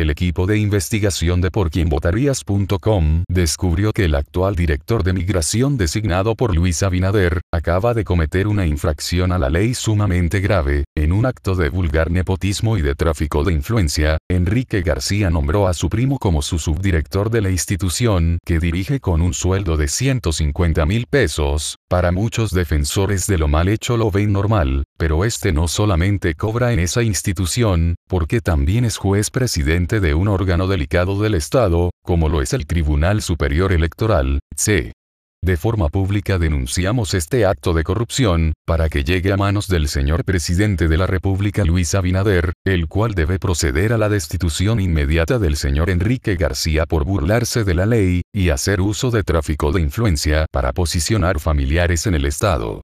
el equipo de investigación de porquienvotarías.com descubrió que el actual director de migración designado por Luis Abinader, acaba de cometer una infracción a la ley sumamente grave, en un acto de vulgar nepotismo y de tráfico de influencia, Enrique García nombró a su primo como su subdirector de la institución, que dirige con un sueldo de 150 mil pesos, para muchos defensores de lo mal hecho lo ven normal, pero este no solamente cobra en esa institución, porque también es juez presidente de un órgano delicado del Estado, como lo es el Tribunal Superior Electoral, C. De forma pública denunciamos este acto de corrupción, para que llegue a manos del señor presidente de la República Luis Abinader, el cual debe proceder a la destitución inmediata del señor Enrique García por burlarse de la ley, y hacer uso de tráfico de influencia para posicionar familiares en el Estado.